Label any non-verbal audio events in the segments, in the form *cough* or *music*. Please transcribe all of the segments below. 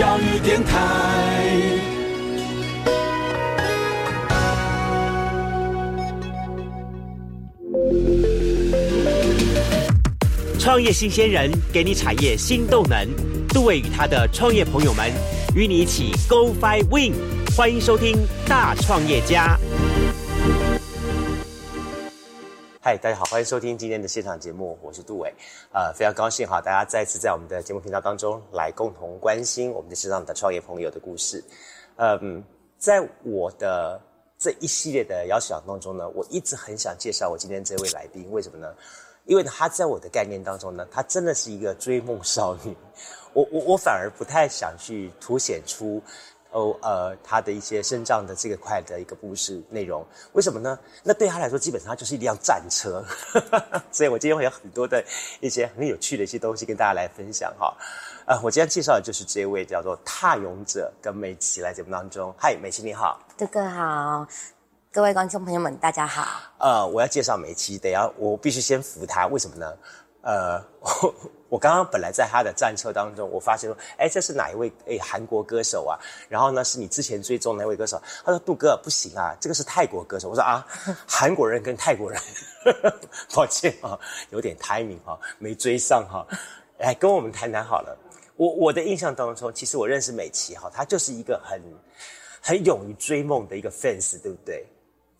教育电台。创业新鲜人给你产业新动能，杜伟与他的创业朋友们与你一起 Go Fly Win，欢迎收听大创业家。嗨，大家好，欢迎收听今天的现场节目，我是杜伟，呃，非常高兴哈，大家再次在我们的节目频道当中来共同关心我们的线上的创业朋友的故事。嗯，在我的这一系列的邀请当中呢，我一直很想介绍我今天这位来宾，为什么呢？因为他在我的概念当中呢，他真的是一个追梦少女。我我我反而不太想去凸显出，哦呃，他的一些身障的这个块的一个故事内容。为什么呢？那对他来说，基本上就是一辆战车。*laughs* 所以我今天会有很多的一些很有趣的一些东西跟大家来分享哈。呃，我今天介绍的就是这位叫做踏勇者跟美琪来节目当中。嗨，美琪你好，哥哥好。各位观众朋友们，大家好。呃，我要介绍美琪，等下我必须先扶他，为什么呢？呃，我刚刚本来在他的战车当中，我发现说，哎，这是哪一位？哎，韩国歌手啊。然后呢，是你之前追踪那位歌手。他说：“杜哥不行啊，这个是泰国歌手。”我说：“啊，韩国人跟泰国人，*laughs* 抱歉啊，有点 timing 哈，没追上哈。来跟我们谈谈好了。我我的印象当中，其实我认识美琪哈，她就是一个很很勇于追梦的一个 fans，对不对？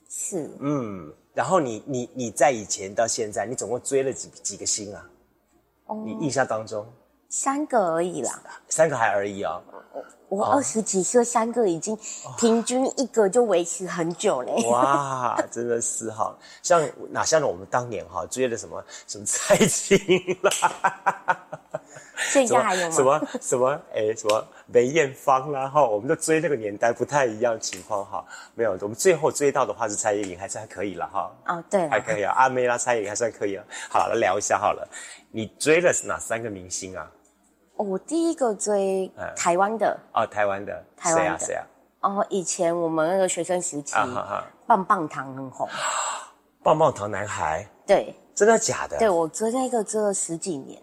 是，嗯，然后你你你在以前到现在，你总共追了几几个星啊？哦，你印象当中，三个而已啦，三个还而已啊。我二十几岁，三个已经平均一个就维持很久嘞。哇，真的是哈，像哪像我们当年哈追的什么什么蔡琴啦。现在还有吗？什么什么哎，什么梅艳芳啦哈，我们都追那个年代不太一样情况哈。没有，我们最后追到的话是蔡依林，还是还可以了哈。哦，对，还可以啊。阿妹啦，蔡依林还算可以了。好了，聊一下好了。你追的是哪三个明星啊？我第一个追台湾的。哦，台湾的。台湾的谁啊？哦，以前我们那个学生时期，棒棒糖很红。棒棒糖男孩。对。真的假的？对，我追那个追了十几年。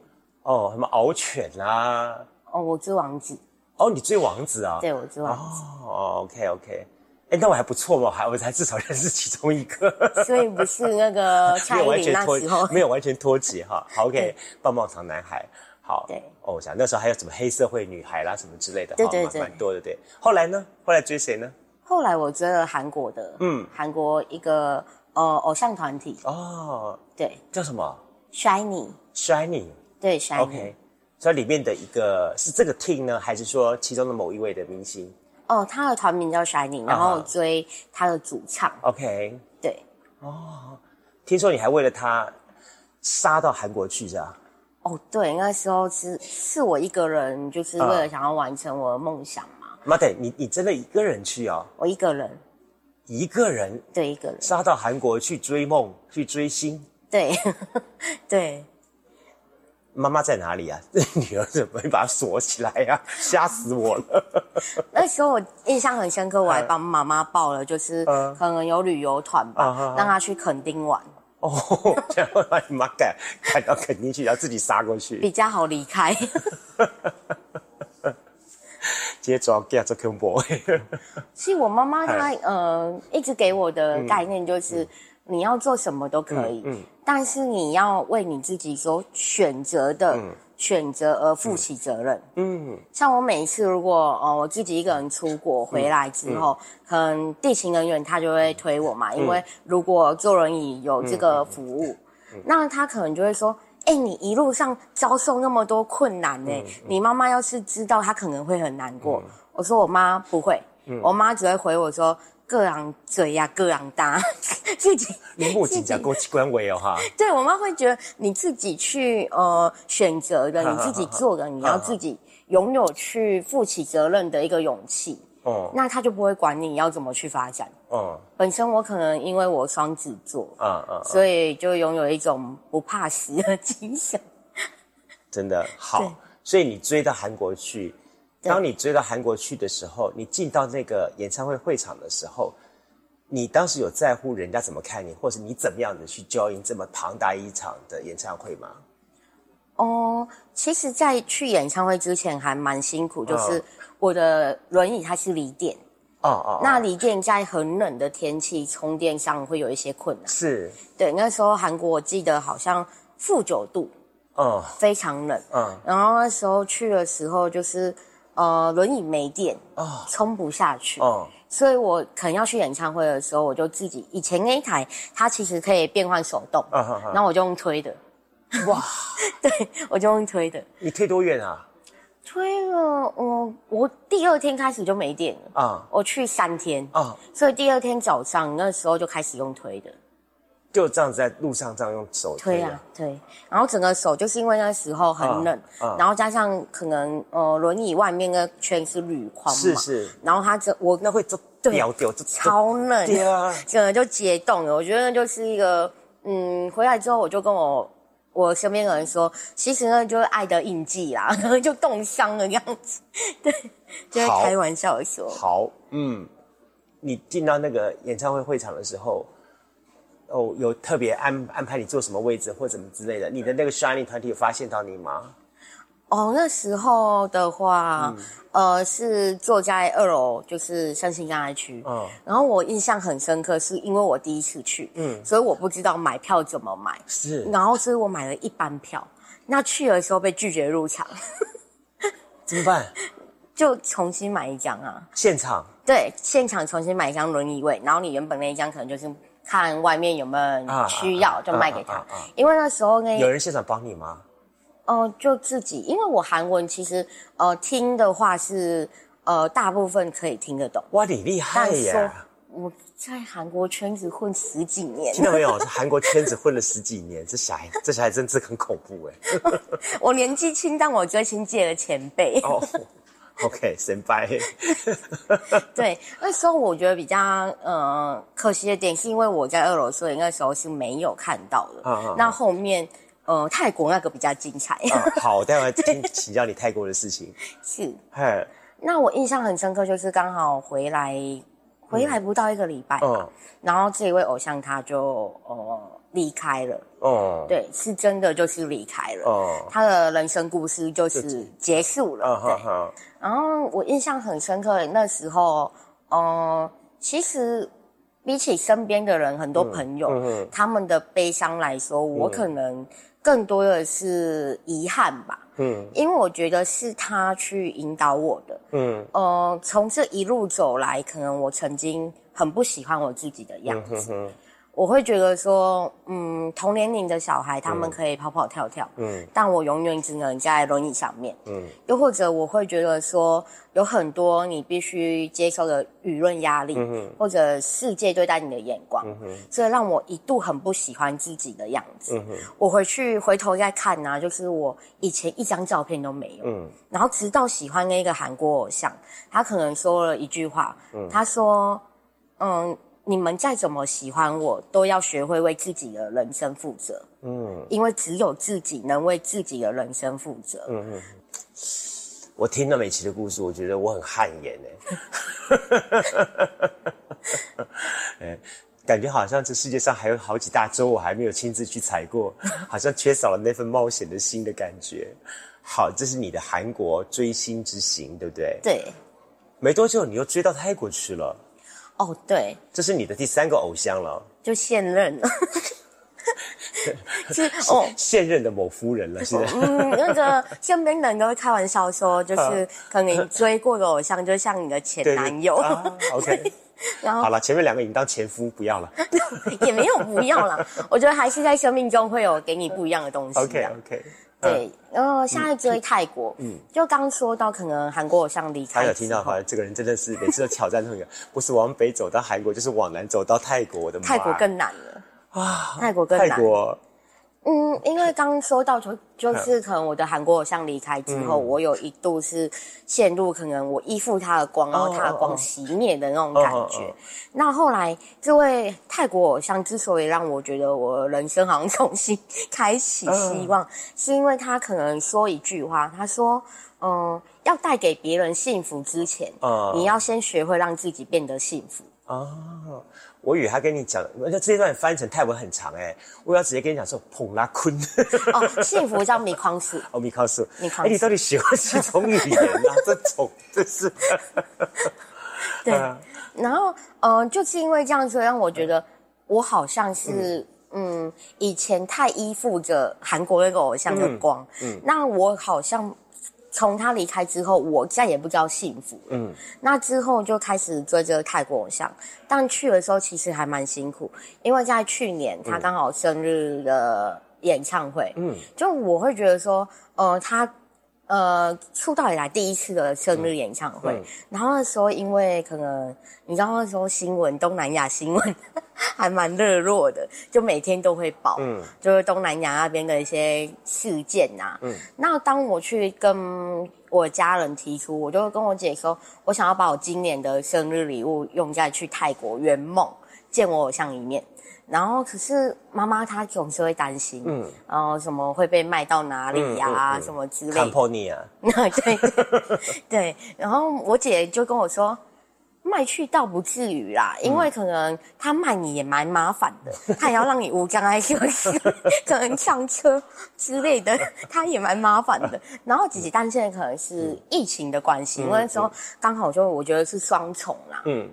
哦，什么獒犬啊？哦，我追王子。哦，你追王子啊？对，我追王子。哦，OK，OK。哎，那我还不错嘛，还我才至少认识其中一个。所以不是那个 *laughs* 蔡依林那时候没有完全脱节哈。好，OK，棒棒糖男孩。好。对。哦，我想那时候还有什么黑社会女孩啦，什么之类的。对对对。蛮多的，对。后来呢？后来追谁呢？后来我追了韩国的，嗯，韩国一个呃偶像团体。哦。对。叫什么？Shiny。Shiny。对，OK，所以里面的一个是这个 team 呢，还是说其中的某一位的明星？哦，他的团名叫 Shining，然后追他的主唱。OK，对。哦，听说你还为了他杀到韩国去，是吧？哦，对，那时候是是我一个人，就是为了想要完成我的梦想嘛。妈的，你你真的一个人去哦？我一个人，一个人，对，一个人杀到韩国去追梦，去追星。对，*laughs* 对。妈妈在哪里啊？*laughs* 这女儿怎么会把她锁起来呀？*laughs* 吓死我了！*laughs* 那时候我印象很深刻，我还帮妈妈报了，就是可能有旅游团吧，让她去垦丁玩。哦，然后把你妈赶赶到垦丁去，然后自己杀过去，比较好离开。接着给做恐怖。其实我妈妈她呃一直给我的概念就是。你要做什么都可以，嗯，但是你要为你自己所选择的选择而负起责任，嗯。像我每一次如果呃我自己一个人出国回来之后，可能地勤人员他就会推我嘛，因为如果坐轮椅有这个服务，那他可能就会说，哎，你一路上遭受那么多困难呢，你妈妈要是知道，她可能会很难过。我说我妈不会，我妈只会回我说。各样嘴呀，各样大，*laughs* 自己你目前讲过去官微哦哈。对我妈会觉得你自己去呃选择的，你自己做的，你要自己拥有去负起责任的一个勇气。哦，那他就不会管你要怎么去发展。哦，本身我可能因为我双子座，嗯嗯，所以就拥有一种不怕死的精神。*laughs* 真的好，所以你追到韩国去。当你追到韩国去的时候，你进到那个演唱会会场的时候，你当时有在乎人家怎么看你，或是你怎么样的去交应这么庞大一场的演唱会吗？哦，其实，在去演唱会之前还蛮辛苦，就是我的轮椅它是离电，哦哦，那离电在很冷的天气充电上会有一些困难。是，对，那时候韩国我记得好像负九度，哦。非常冷。嗯，然后那时候去的时候就是呃轮椅没电，啊，充不下去。哦，所以我可能要去演唱会的时候，我就自己以前那一台它其实可以变换手动，嗯哼哼然后我就用推的，哇，*laughs* 对我就用推的，你推多远啊？推了我我第二天开始就没电了，啊。我去三天，啊，所以第二天早上那时候就开始用推的，就这样子在路上这样用手推啊，推，然后整个手就是因为那时候很冷，然后加上可能呃轮椅外面那圈是铝框嘛，是是，然后它这我那会就对掉掉，就超冷，对啊，整个就解冻了。我觉得那就是一个，嗯，回来之后我就跟我我身边的人说，其实呢就是爱的印记啦，*laughs* 就冻伤了这样子，*laughs* 对，就在好开玩笑的说，好，嗯，你进到那个演唱会会场的时候，哦，有特别安安排你坐什么位置或怎么之类的？你的那个 Shining 团体有发现到你吗？哦，那时候的话，嗯呃，是坐在二楼，就是身心障碍区。嗯然后我印象很深刻，是因为我第一次去，嗯所以我不知道买票怎么买，是然后所以我买了一班票。那去的时候被拒绝入场，*laughs* 怎么办？*laughs* 就重新买一张啊。现场对，现场重新买一张轮椅位，然后你原本那一张可能就是看外面有没有人需要，啊就卖给他。因为那时候呢有人现场帮你吗？哦、就自己，因为我韩文其实呃听的话是呃大部分可以听得懂，哇，你厉害耶！我在韩国圈子混十几年，听到没有？在韩国圈子混了十几年，这小孩，*laughs* 这小孩真是很恐怖哎。我年纪轻，但我追星界的前辈。哦，OK，先拜。*laughs* 对，那时候我觉得比较呃可惜的点，是因为我在二楼，所以那时候是没有看到的。啊啊啊那后面呃泰国那个比较精彩，啊，*laughs* 好，待会请请教你泰国的事情。是。嗨，那我印象很深刻，就是刚好回来，回来不到一个礼拜吧，嗯然后这一位偶像他就呃离开了，哦，对，是真的就是离开了，哦，他的人生故事就是结束。了，然后我印象很深刻，那时候，呃，其实比起身边的人，很多朋友，嗯嗯他们的悲伤来说，我可能更多的是遗憾吧，嗯。因为我觉得是他去引导我的。嗯。呃，从这一路走来，可能我曾经很不喜欢我自己的样子，哼哼，我会觉得说，嗯，同年龄的小孩他们可以跑跑跳跳，嗯但我永远只能在轮椅上面。嗯又或者我会觉得说，有很多你必须接受的舆论压力，嗯或者世界对待你的眼光，哼所以让我一度很不喜欢自己的样子。嗯我回去回头再看呢、就是我以前一张照片都没有，嗯然后直到喜欢那个韩国偶像，他可能说了一句话，他说：“嗯，你们再怎么喜欢我，都要学会为自己的人生负责，嗯因为只有自己能为自己的人生负责。嗯嗯。我听了美琪的故事，我觉得我很汗颜哎。*laughs* 哎，感觉好像这世界上还有好几大洲我还没有亲自去踩过，*laughs* 好像缺少了那份冒险的心的感觉。好，这是你的韩国追星之行，对不对？对，没多久你又追到泰国去了，哦，对，这是你的第三个偶像了，就现任了。*laughs* 是哦，现任的某夫人了，是？嗯，那个身边的人都会开玩笑说，就 *laughs* 是可能你追过的偶像，就像你的前男友，啊，OK，*laughs* 然后好了，前面两个已经当前夫，不要了。也没有不要了。我觉得还是在生命中会有给你不一样的东西。OK OK，对，然后下一追泰国，嗯，就刚说到可能韩国偶像离他有听到，好，像这个人真的是每次都挑战那个，不是往北走到韩国，就是往南走到泰国。我的妈！泰国更难了。啊，泰国更难泰国嗯，因为刚刚说到就就是可能我的韩国偶像离开之后，我有一度是陷入可能我依附他的光，然后他的光熄灭的那种感觉。哦哦。哦那后来这位泰国偶像之所以让我觉得我人生好像 *laughs* 重新开启希望，是因为他可能说一句话，他说：“嗯，要带给别人幸福之前，嗯你要先学会让自己变得幸福。”哦，我以为他跟你讲，那这段翻成泰文很长哎，我要直接跟你讲说捧拉坤。哦，幸福叫米康斯。*laughs* 哦，米康斯。米康斯。哎，你到底喜欢几种语言啊？这种这是。对。然后，嗯，就是因为这样子，让我觉得我好像是，嗯，以前太依附着韩国那个偶像的光。嗯。那我好像。从他离开之后，我再也不知道幸福。嗯，那之后就开始追这个泰国偶像，但去的时候其实还蛮辛苦，因为在去年他刚好生日的演唱会，嗯，就我会觉得说，呃，他。呃，出道以来第一次的生日演唱会，然后那时候因为可能你知道那时候新闻东南亚新闻 *laughs* 还蛮热络的，就每天都会报，嗯，就是东南亚那边的一些事件呐，嗯，那当我去跟我家人提出，我就跟我姐说，我想要把我今年的生日礼物用在去泰国圆梦见我偶像一面。然后，可是妈妈她总是会担心，嗯，然后什么会被卖到哪里呀，什么之类。看破你啊！对对，然后我姐就跟我说，卖去倒不至于啦，因为可能他卖你也蛮麻烦的，*laughs* 他也要让你无障碍休息，*laughs* 可能上车之类的，*laughs* 他也蛮麻烦的。然后姐姐担心的可能是疫情的关系，因为那时候刚好就我觉得是双重啦，嗯。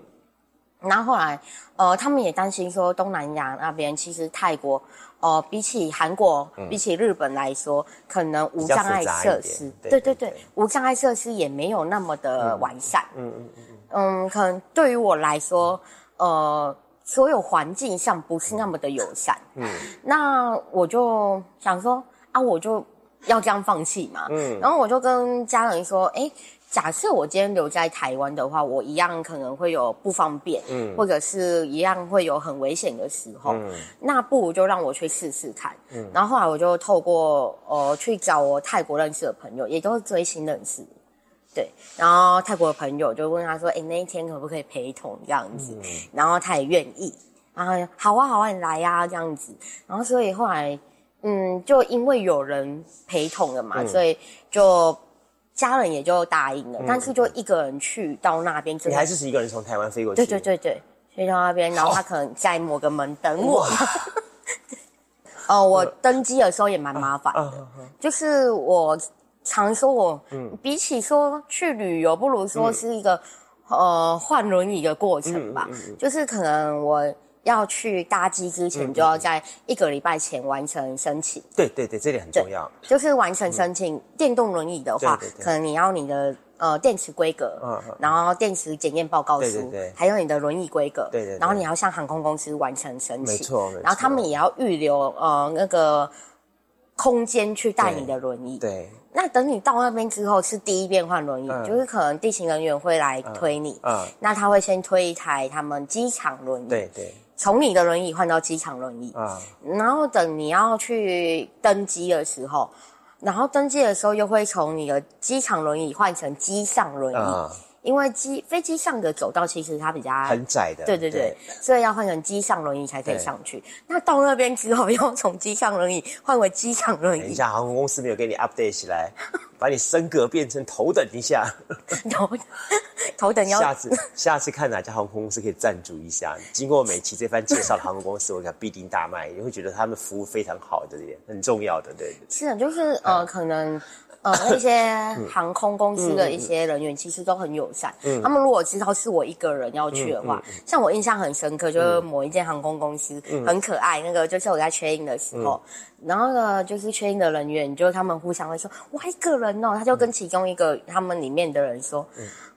然后后来，呃，他们也担心说东南亚那边其实泰国，呃，比起韩国、比起日本来说，可能无障碍设施，对对对，无障碍设施也没有那么的完善。嗯嗯嗯嗯，可能对于我来说，呃，所有环境上不是那么的友善。嗯，*laughs* 那我就想说啊，我就要这样放弃嘛。嗯，然后我就跟家人说，哎。假设我今天留在台湾的话，我一样可能会有不方便，嗯，或者是一样会有很危险的时候，嗯，那不如就让我去试试看，嗯，然后后来我就透过呃去找我泰国认识的朋友，也都是追星认识，对，然后泰国的朋友就问他说，哎，那一天可不可以陪同？这样子，然后他也愿意，然后好啊好啊，你来呀这样子，然后所以后来，嗯，就因为有人陪同了嘛，所以就。家人也就答应了，但是就一个人去到那边，你还是是一个人从台湾飞过去？对对对对，飞到那边，然后他可能在某个门等我。*laughs* 哦，我登机的时候也蛮麻烦的，就是我常说，我比起说去旅游，不如说是一个呃换轮椅的过程吧，就是可能我。要去搭机之前，就要在一个礼拜前完成申请。对对对，这点很重要。就是完成申请电动轮椅的话，可能你要你的呃电池规格，嗯，然后电池检验报告书，还有你的轮椅规格，对对，然后你要向航空公司完成申请，没错，然后他们也要预留呃那个空间去带你的轮椅。对，那等你到那边之后，是第一遍换轮椅，就是可能地勤人员会来推你，嗯，那他会先推一台他们机场轮椅，对对。从你的轮椅换到机场轮椅，啊，然后等你要去登机的时候，然后登机的时候又会从你的机场轮椅换成机上轮椅。因为机飞机上的走道其实它比较很窄的，对对对，所以要换成机上轮椅才可以上去。那到那边之后，*laughs* 要从机上轮椅换为机场轮椅。等一下，航空公司没有给你 update 起来，把你升格变成头等一下。*laughs* 头头等要下次下次看哪家航空公司可以赞助一下。经过美琪这番介绍的航空公司，我想必定大卖，也会觉得他们服务非常好的点很重要的，对。是的，就是呃，可能。呃，那些 *laughs* 航空公司的一些人员其实都很友善。嗯，他们如果知道是我一个人要去的话，像我印象很深刻，就是某一间航空公司很可爱，那个就是我在确认的时候，然后呢，就是确认的人员，就他们互相会说，我一个人哦，他就跟其中一个他们里面的人说，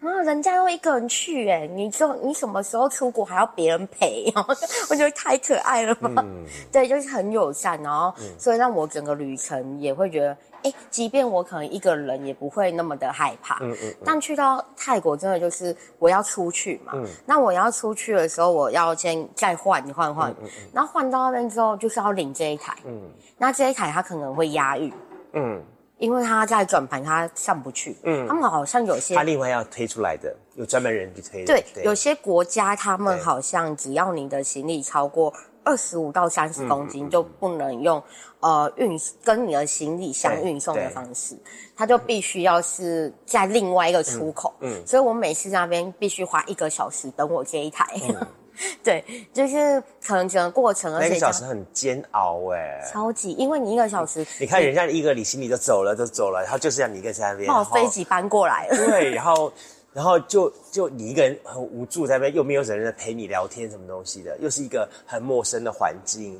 啊，人家都一个人去，哎，你就你什么时候出国还要别人陪？*laughs* 我觉得太可爱了嘛。对，就是很友善，然后所以让我整个旅程也会觉得。哎，即便我可能一个人也不会那么的害怕。嗯嗯。但去到泰国，真的就是我要出去嘛。嗯。那我要出去的时候，我要先再换换换。嗯嗯。然后换到那边之后，就是要领这一台。嗯。那这一台它可能会押运。嗯。因为它在转盘，它上不去。嗯。他们好像有些。他另外要推出来的，有专门人去推。对。有些国家他们好像只要你的行李超过。二十五到三十公斤就不能用呃运跟你的行李箱运送的方式，它就必须要是在另外一个出口。嗯，所以我每次那边必须花一个小时等我接一台。*laughs* 对，就是可能整个过程，那个小时很煎熬哎，超级，因为你一个小时，你看人家一个你行李就走了，就走了，然后就是让你一个在那边，把飞机搬过来了，对，然后，然后就就你一个人很无助在那边，又没有人陪你聊天什么东西的，又是一个很陌生的环境。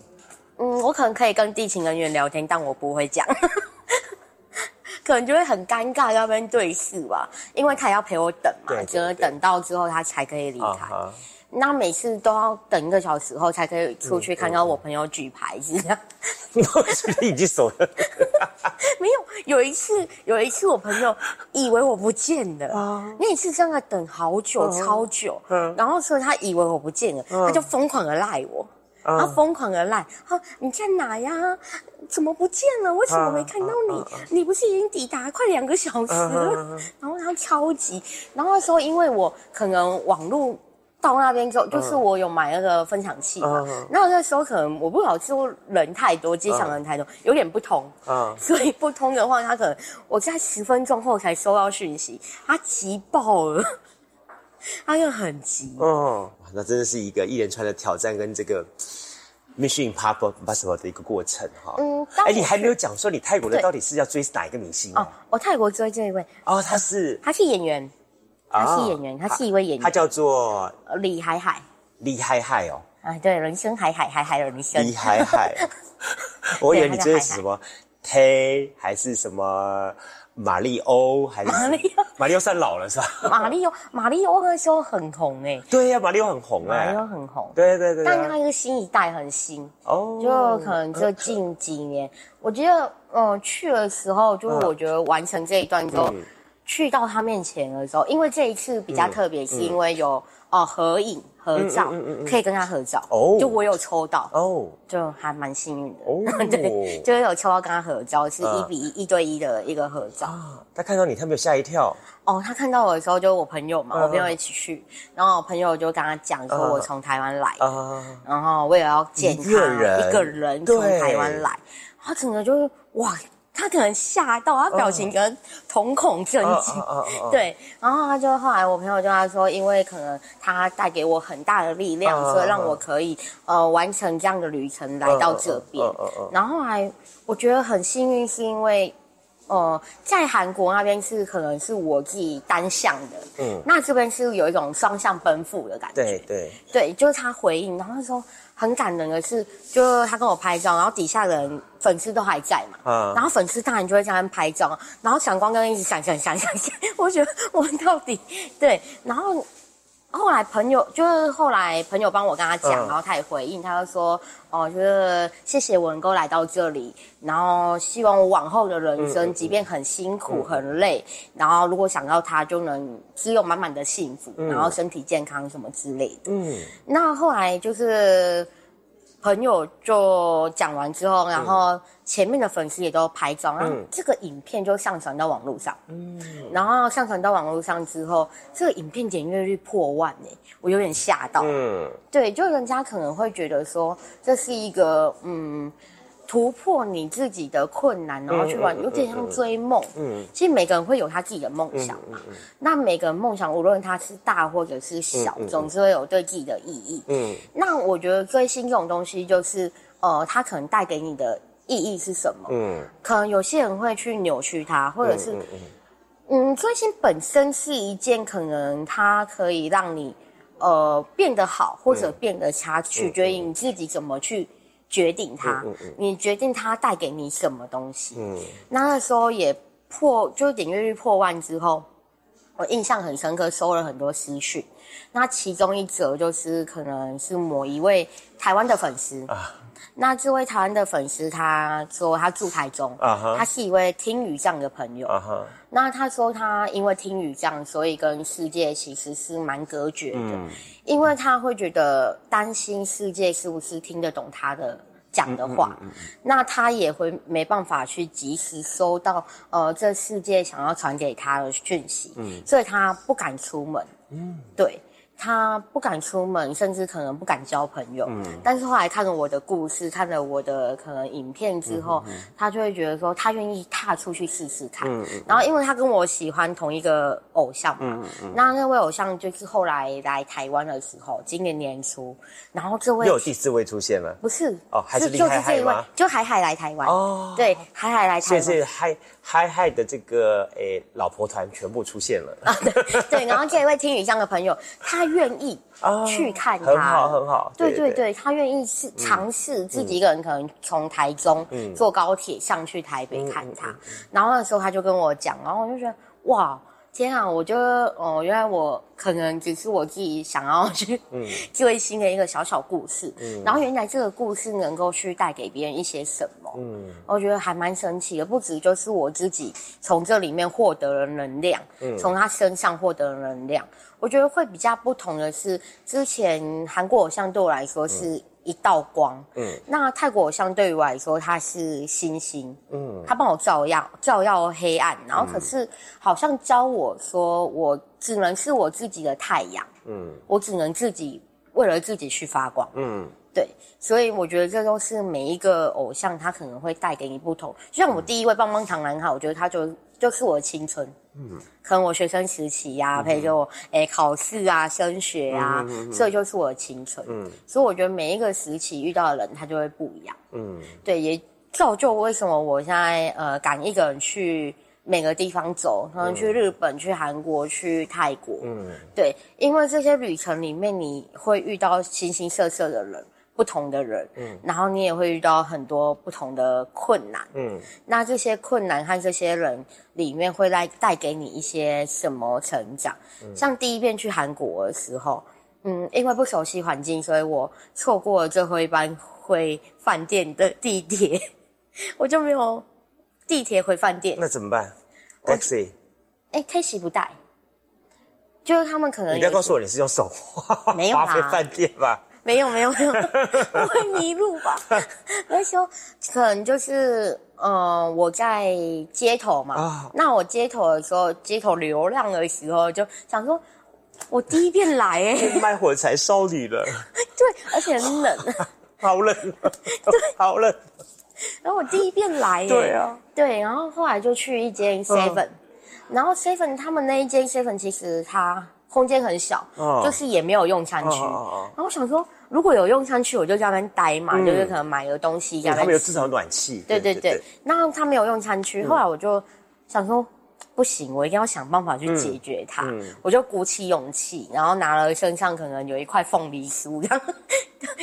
嗯，我可能可以跟地勤人员聊天，但我不会讲，*laughs* 可能就会很尴尬那边对视吧，因为他要陪我等嘛，只能等到之后他才可以离开。那每次都要等一个小时后才可以出去看到我朋友举牌子，这样。已经走了。*laughs* 没有，有一次，有一次我朋友以为我不见了，那一次真的等好久，超久。嗯。然后所以他以为我不见了，他就疯狂的赖我，他疯狂的赖，他你在哪呀？怎么不见了？为什么没看到你？你不是已经抵达快两个小时了？然后他超级，然后说因为我可能网络。到那边之后，就是我有买那个分享器嘛，那那时候可能我不好说人太多，机场人太多，有点不通，*laughs* 所以不通的话，他可能我在十分钟后才收到讯息，他急爆了，*laughs* 他又很急。哦，那真的是一个一连串的挑战跟这个 mission impossible 的一个过程哈。嗯，哎，你还没有讲说你泰国的到底是要追哪一个明星哦，我泰国追这一位。哦，他是他是演员。他是演员，他是一位演员，他叫做李海海。李海海哦，啊，对，人生海海，海海人生。李海海，*laughs* 我以为你这是什么 T 还是什么马里欧，还是马里欧？马里欧算老了是吧？马里欧，马里欧那时候很红哎。对呀，马里欧很红哎。马里欧很红，对对对。但他一个新一代很新哦，就可能就近几年，我觉得，嗯，去的时候，就是我觉得完成这一段之后。去到他面前的时候，因为这一次比较特别，是因为有哦合影合照，可以跟他合照。哦，就我有抽到哦，就还蛮幸运的。哦，*laughs* 对，就是有抽到跟他合照，是一比一一对一的一个合照。他看到你，他没有吓一跳？哦，他看到我的时候，就我朋友嘛，我朋友一起去，然后我朋友就跟他讲说，我从台湾来，然后为了要见他一个人从台湾来，他整个就是哇。他可能吓到，他表情跟瞳孔震惊，*laughs* 对。然后他就后来，我朋友就他说，因为可能他带给我很大的力量，所以让我可以呃完成这样的旅程来到这边。然后来我觉得很幸运，是因为呃在韩国那边是可能是我自己单向的，嗯，那这边是有一种双向奔赴的感觉，对对对，就是他回应，然后说。很感人的是，就他跟我拍照，然后底下的人粉丝都还在嘛，嗯，然后粉丝当然就会这样拍照，然后闪光灯一直闪闪闪闪闪，*laughs* 我觉得我到底对，然后。后来朋友就是后来朋友帮我跟他讲，然后他也回应，他就说：“哦，就是谢谢我能够来到这里，然后希望我往后的人生，即便很辛苦很累，然后如果想到他，就能只有满满的幸福，然后身体健康什么之类的。”嗯，那后来就是。朋友就讲完之后，然后前面的粉丝也都拍照，然后这个影片就上传到网络上。嗯，然后上传到网络上之后，这个影片点阅率破万哎，我有点吓到。嗯，对，就人家可能会觉得说这是一个嗯。突破你自己的困难，然后去玩，有点像追梦。嗯，其实每个人会有他自己的梦想嘛。那每个人梦想，无论他是大或者是小，总之会有对自己的意义。嗯，那我觉得追星这种东西，就是呃，它可能带给你的意义是什么？嗯，可能有些人会去扭曲它，或者是嗯，追星本身是一件可能它可以让你呃变得好或者变得差，取决于你自己怎么去。决定它，你决定它带给你什么东西。嗯，那那时候也破，就是点阅率破万之后，我印象很深刻，收了很多私讯。那其中一则就是可能是某一位台湾的粉丝啊。那这位台湾的粉丝他说他住台中啊，他是一位听语障的朋友啊。那他说他因为听语障，所以跟世界其实是蛮隔绝的，因为他会觉得担心世界是不是听得懂他的讲的话，那他也会没办法去及时收到呃这世界想要传给他的讯息，所以他不敢出门。嗯，对。他不敢出门，甚至可能不敢交朋友。嗯，但是后来看了我的故事，看了我的可能影片之后，他就会觉得说，他愿意踏出去试试看。嗯嗯。然后，因为他跟我喜欢同一个偶像嘛，嗯嗯。那那位偶像就是后来来台湾的时候，今年年初，然后这位又有第四位出现了，不是哦，还是就是这一位，就海海来台湾哦，对，海海来台湾，谢谢海海海的这个诶老婆团全部出现了啊，对对，然后这一位听雨香的朋友，他愿意。去看他，很好很好。对对对，他愿意是尝试自己一个人，可能从台中坐高铁上去台北看他。然后那时候他就跟我讲，然后我就觉得哇。天啊！我觉得哦，原来我可能只是我自己想要去 *laughs* 追新的一个小小故事，嗯，然后原来这个故事能够去带给别人一些什么，嗯，我觉得还蛮神奇的。不止就是我自己从这里面获得了能量，嗯，从他身上获得了能量。我觉得会比较不同的是，之前韩国偶像对我来说是。一道光，嗯，那泰国偶像对于我来说，它是星星，嗯，它帮我照耀照耀黑暗，然后可是好像教我说，我只能是我自己的太阳，嗯，我只能自己为了自己去发光，嗯，对，所以我觉得这都是每一个偶像他可能会带给你不同，就像我第一位棒棒糖男孩，我觉得他就就是我的青春。嗯，可能我学生时期呀，陪着我，哎，考试啊，升学啊，这就是我的青春。嗯，所以我觉得每一个时期遇到的人，他就会不一样。嗯，对，也造就为什么我现在呃敢一个人去每个地方走，可能去日本、去韩国、去泰国。嗯，对，因为这些旅程里面你会遇到形形色色的人。不同的人，嗯，然后你也会遇到很多不同的困难，嗯，那这些困难和这些人里面会带带给你一些什么成长？像第一遍去韩国的时候，嗯，因为不熟悉环境，所以我错过了最后一班回饭店的地铁，*laughs* 我就没有地铁回饭店。那怎么办？taxi？哎，taxi 不带，就是他们可能你不要告诉我你是用手没有回饭店吧？没有没有没有，不 *laughs* 会迷路吧？*laughs* 那时候可能就是，呃，我在街头嘛。那我街头的时候，街头流浪的时候，就想说，我第一遍来哎，卖火柴烧你了。*laughs* 对，而且很冷，好冷，对，好冷。然后我第一遍来，对啊，对，然后后来就去一间 seven，然后 seven 他们那一间 seven 其实它空间很小，就是也没有用餐区。然后我想说。如果有用餐区，我就在那边待嘛，就是可能买个东西。他们有至少暖气。对对对。那他没有用餐区，后来我就想说，不行，我一定要想办法去解决它。我就鼓起勇气，然后拿了身上可能有一块凤梨酥，然后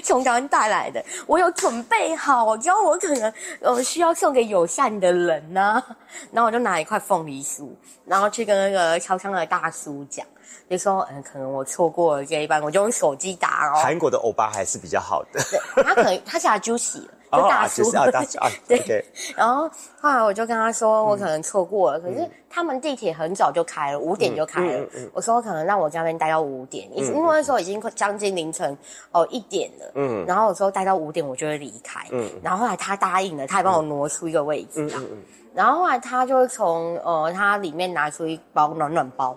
从台湾带来的，我有准备好，我知道我可能呃需要送给友善的人呢。然后我就拿一块凤梨酥，然后去跟那个超商的大叔讲。就说嗯，可能我错过了这一班，我就用手机打哦。韩国的欧巴还是比较好的，他可能他是阿 Juicy 了，就大叔对。然后后来我就跟他说，我可能错过了，可是他们地铁很早就开了，五点就开了。我说可能让我在那边待到五点，因为那时候已经快将近凌晨哦一点了。嗯。然后我说待到五点我就会离开。嗯。然后后来他答应了，他还帮我挪出一个位置。嗯嗯嗯。然后后来他就从呃他里面拿出一包暖暖包。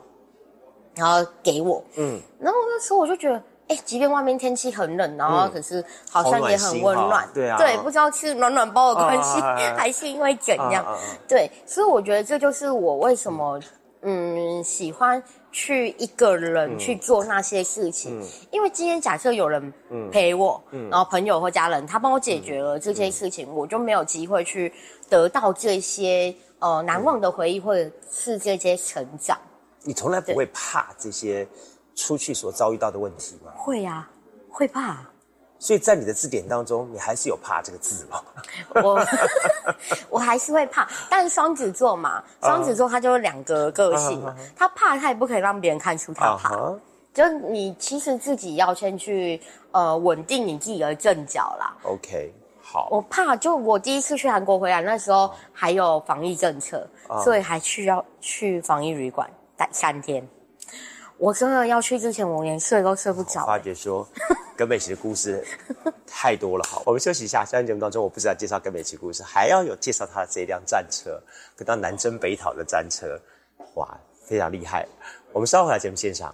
然后给我，嗯，然后那时候我就觉得，哎，即便外面天气很冷，然后可是好像也很温暖，对啊，对，不知道是暖暖包的关系，*laughs* 还是因为怎样，对，所以我觉得这就是我为什么，嗯，喜欢去一个人去做那些事情，因为今天假设有人陪我，然后朋友或家人他帮我解决了这些事情，我就没有机会去得到这些呃难忘的回忆或者是这些成长。你从来不会怕这些出去所遭遇到的问题吗？会呀，会怕。所以在你的字典当中，你还是有“怕”这个字吗？我 *laughs* 我还是会怕，但是双子座嘛，双子座他就是两个个性嘛，他怕他也不可以让别人看出他怕。就你其实自己要先去呃稳定你自己的阵脚啦。OK，好。我怕，就我第一次去韩国回来那时候还有防疫政策，所以还需要去防疫旅馆。待三天，我真的要去之前，我连睡都睡不着。花姐说，跟美琪的故事 *laughs* 太多了，好，我们休息一下。下节目当中，我不是要介绍跟美琪故事，还要有介绍他的这一辆战车，跟他南征北讨的战车，哇，非常厉害。我们稍后来节目现场。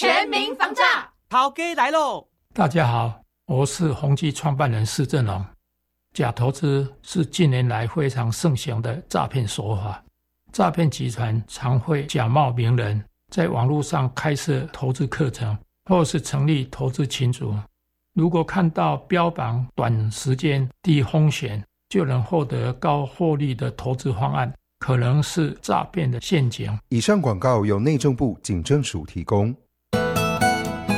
全民防诈，跑哥来喽！大家好，我是宏基创办人施正荣。假投资是近年来非常盛行的诈骗手法，诈骗集团常会假冒名人，在网络上开设投资课程，或是成立投资群组。如果看到标榜短时间低风险就能获得高获利的投资方案，可能是诈骗的陷阱。以上广告由内政部警政署提供。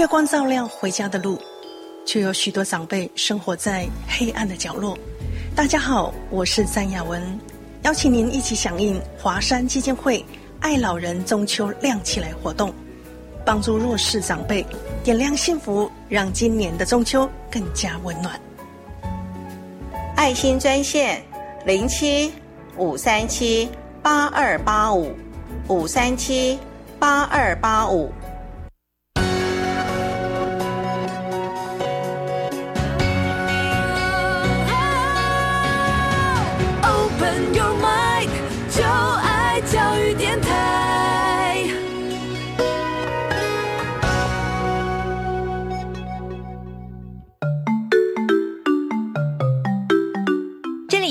月光照亮回家的路，却有许多长辈生活在黑暗的角落。大家好，我是詹雅文，邀请您一起响应华山基金会“爱老人中秋亮起来”活动。帮助弱势长辈点亮幸福，让今年的中秋更加温暖。爱心专线零七五三七八二八五五三七八二八五。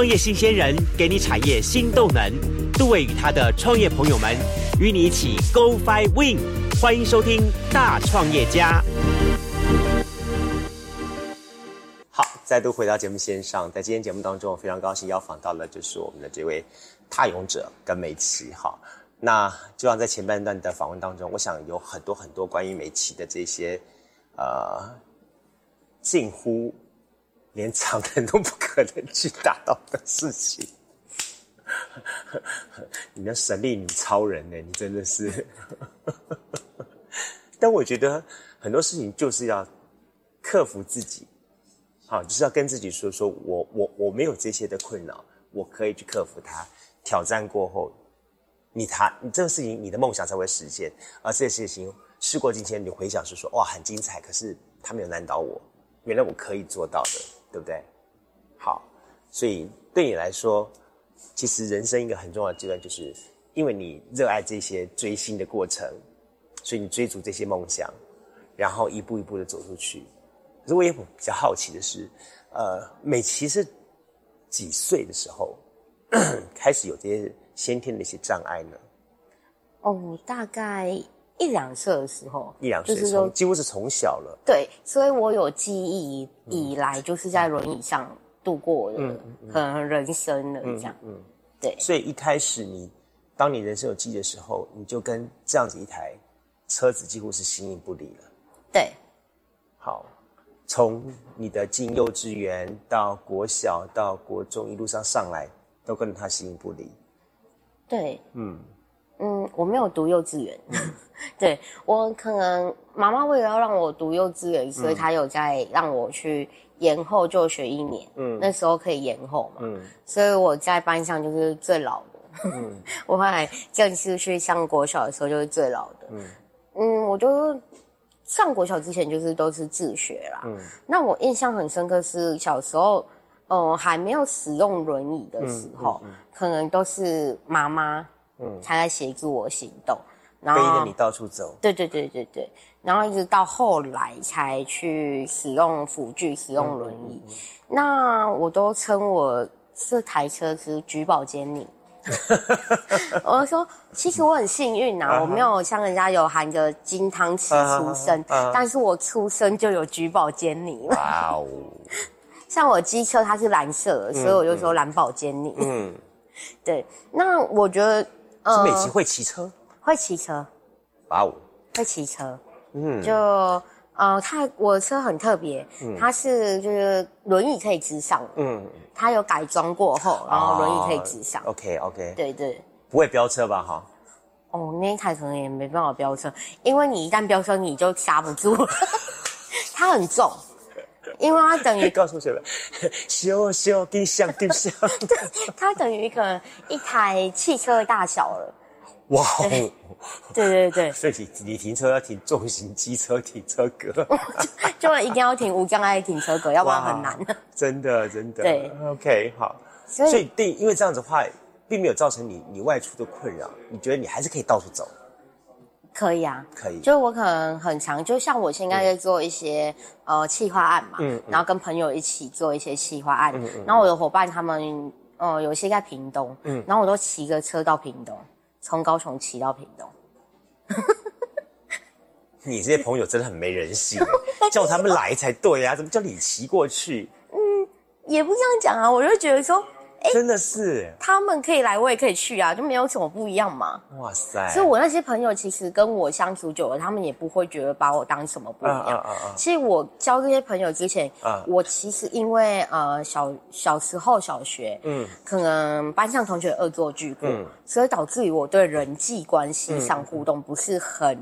创业新鲜人给你产业新动能，杜伟与他的创业朋友们与你一起 Go Fly Win，欢迎收听大创业家。好，再度回到节目线上，在今天节目当中，我非常高兴邀访到了就是我们的这位踏勇者跟美琪。哈，那就像在前半段的访问当中，我想有很多很多关于美琪的这些呃近乎。连常人都不可能去达到的事情，你的神力女超人呢？你真的是。但我觉得很多事情就是要克服自己，好，就是要跟自己说：说我我我没有这些的困扰，我可以去克服它。挑战过后，你他你这个事情，你的梦想才会实现。而这些事情事过境迁，你回想是说：哇，很精彩。可是他没有难倒我，原来我可以做到的。对不对？好，所以对你来说，其实人生一个很重要的阶段，就是因为你热爱这些追星的过程，所以你追逐这些梦想，然后一步一步的走出去。可是我也比较好奇的是，呃，美琪是几岁的时候 *clears throat* 开始有这些先天的一些障碍呢？哦，大概。一两岁的时候，一两岁就是说几乎是从小了。对，所以我有记忆以来就是在轮椅上度过的可能人生的这样。嗯，对。所以一开始你，当你人生有记忆的时候，你就跟这样子一台车子几乎是形影不离了。对。好，从你的进幼稚园到国小到国中一路上上来，都跟着他形影不离。对。嗯。嗯，我没有读幼稚园，*laughs* 对我可能妈妈为了要让我读幼稚园，所以她有在让我去延后就学一年。嗯，那时候可以延后嘛。嗯，所以我在班上就是最老的。嗯，*laughs* 我后来正式去上国小的时候就是最老的。嗯，嗯，我就上国小之前就是都是自学啦。嗯，那我印象很深刻是小时候，呃，还没有使用轮椅的时候，可能都是妈妈嗯才来协助我行动，然后背着你到处走。对对对对对，然后一直到后来才去使用辅具，使用轮椅。那我都称我这台车是举宝坚尼。*laughs* 我说，其实我很幸运呐，我没有像人家有含着金汤匙出生，但是我出生就有举宝坚尼。哇哦！*laughs* 像我机车它是蓝色，所以我就说蓝宝坚尼。嗯，对。那我觉得，呃，美琪会骑车，会骑车。哇哦！会骑车。嗯，就呃，它我的车很特别，它是就是轮椅可以直上。嗯。它有改装过后，然后轮椅可以直上。OK OK。对对。不会飙车吧？哈。哦，那一台可能也没办法飙车，因为你一旦飙车，你就刹不住了。*laughs* 它很重，因为它等于告诉谁了？修修地上地上。对，它等于一个一台汽车的大小了。哇哦！*laughs* 对对对，所以你你停车要停重型机车停车格，*laughs* 就一定要停无障碍停车格，要不然很难。真的真的。对，OK，好。所以对，因为这样子的话，并没有造成你你外出的困扰，你觉得你还是可以到处走？可以啊，可以。就我可能很长，就像我现在在做一些呃企划案嘛，嗯，然后跟朋友一起做一些企划案，嗯嗯，然后我的伙伴他们呃有些在屏东，嗯，然后我都骑个车到屏东。从高雄骑到屏东，*laughs* 你这些朋友真的很没人性，*laughs* 叫他们来才对啊！怎么叫你骑过去？嗯，也不这样讲啊，我就觉得说。真的是，他们可以来，我也可以去啊，就没有什么不一样嘛。哇塞！所以我那些朋友其实跟我相处久了，他们也不会觉得把我当什么不一样啊啊。其实我交这些朋友之前，我其实因为呃小小时候小学，嗯，可能班上同学恶作剧过，所以导致于我对人际关系上互动不是很，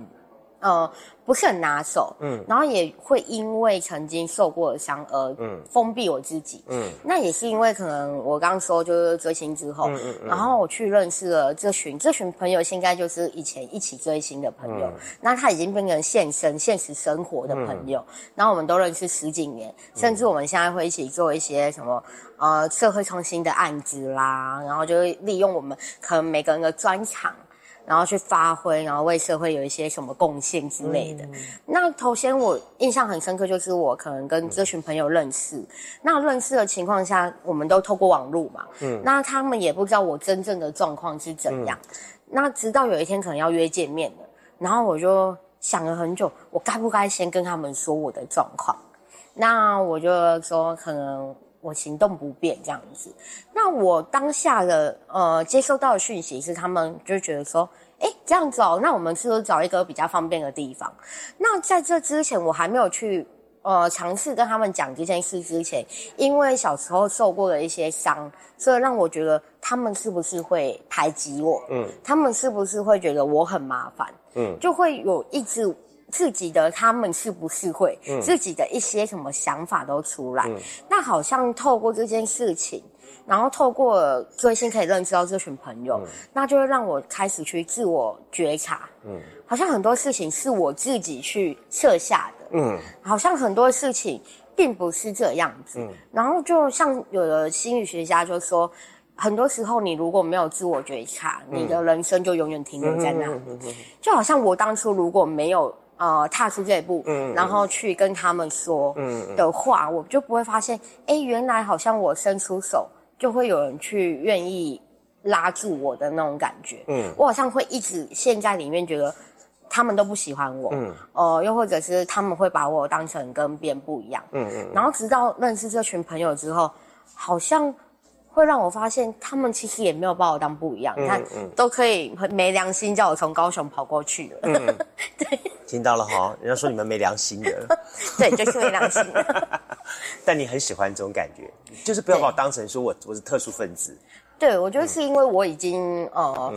呃。不是很拿手，嗯，然后也会因为曾经受过的伤而封闭我自己，嗯，那也是因为可能我刚刚说就是追星之后，嗯嗯嗯，然后我去认识了这群这群朋友，现在就是以前一起追星的朋友，那他已经变成现身现实生活的朋友，然后我们都认识十几年，甚至我们现在会一起做一些什么呃社会创新的案子啦，然后就会利用我们可能每个人的专长。然后去发挥，然后为社会有一些什么贡献之类的。那头先我印象很深刻，就是我可能跟这群朋友认识，那认识的情况下，我们都透过网络嘛。嗯。那他们也不知道我真正的状况是怎样。那直到有一天可能要约见面了，然后我就想了很久，我该不该先跟他们说我的状况？那我就说可能。我行动不便这样子，那我当下的呃接收到的讯息是，他们就觉得说，哎，这样子哦，那我们是不是找一个比较方便的地方？那在这之前，我还没有去呃尝试跟他们讲这件事之前，因为小时候受过的一些伤，所以让我觉得他们是不是会排挤我？嗯，他们是不是会觉得我很麻烦？嗯，就会有一直。自己的他们是不是会自己的一些什么想法都出来？那好像透过这件事情，然后透过追星可以认识到这群朋友，那就会让我开始去自我觉察。嗯，好像很多事情是我自己去设下的。嗯，好像很多事情并不是这样子。嗯，然后就像有的心理学家就说，很多时候你如果没有自我觉察，你的人生就永远停留在那。就好像我当初如果没有。呃，踏出这一步，嗯，然后去跟他们说的话，我就不会发现，哎，原来好像我伸出手，就会有人去愿意拉住我的那种感觉。嗯，我好像会一直陷在里面，觉得他们都不喜欢我。嗯，呃，又或者是他们会把我当成跟别人不一样。嗯嗯，然后直到认识这群朋友之后，好像。会让我发现，他们其实也没有把我当不一样，你看都可以没良心叫我从高雄跑过去了。嗯，*laughs* 对，听到了哈，人家说你们没良心的，*laughs* 对，就是没良心。*laughs* 但你很喜欢这种感觉，就是不要把我当成说我我是特殊分子。对，我觉得是因为我已经呃。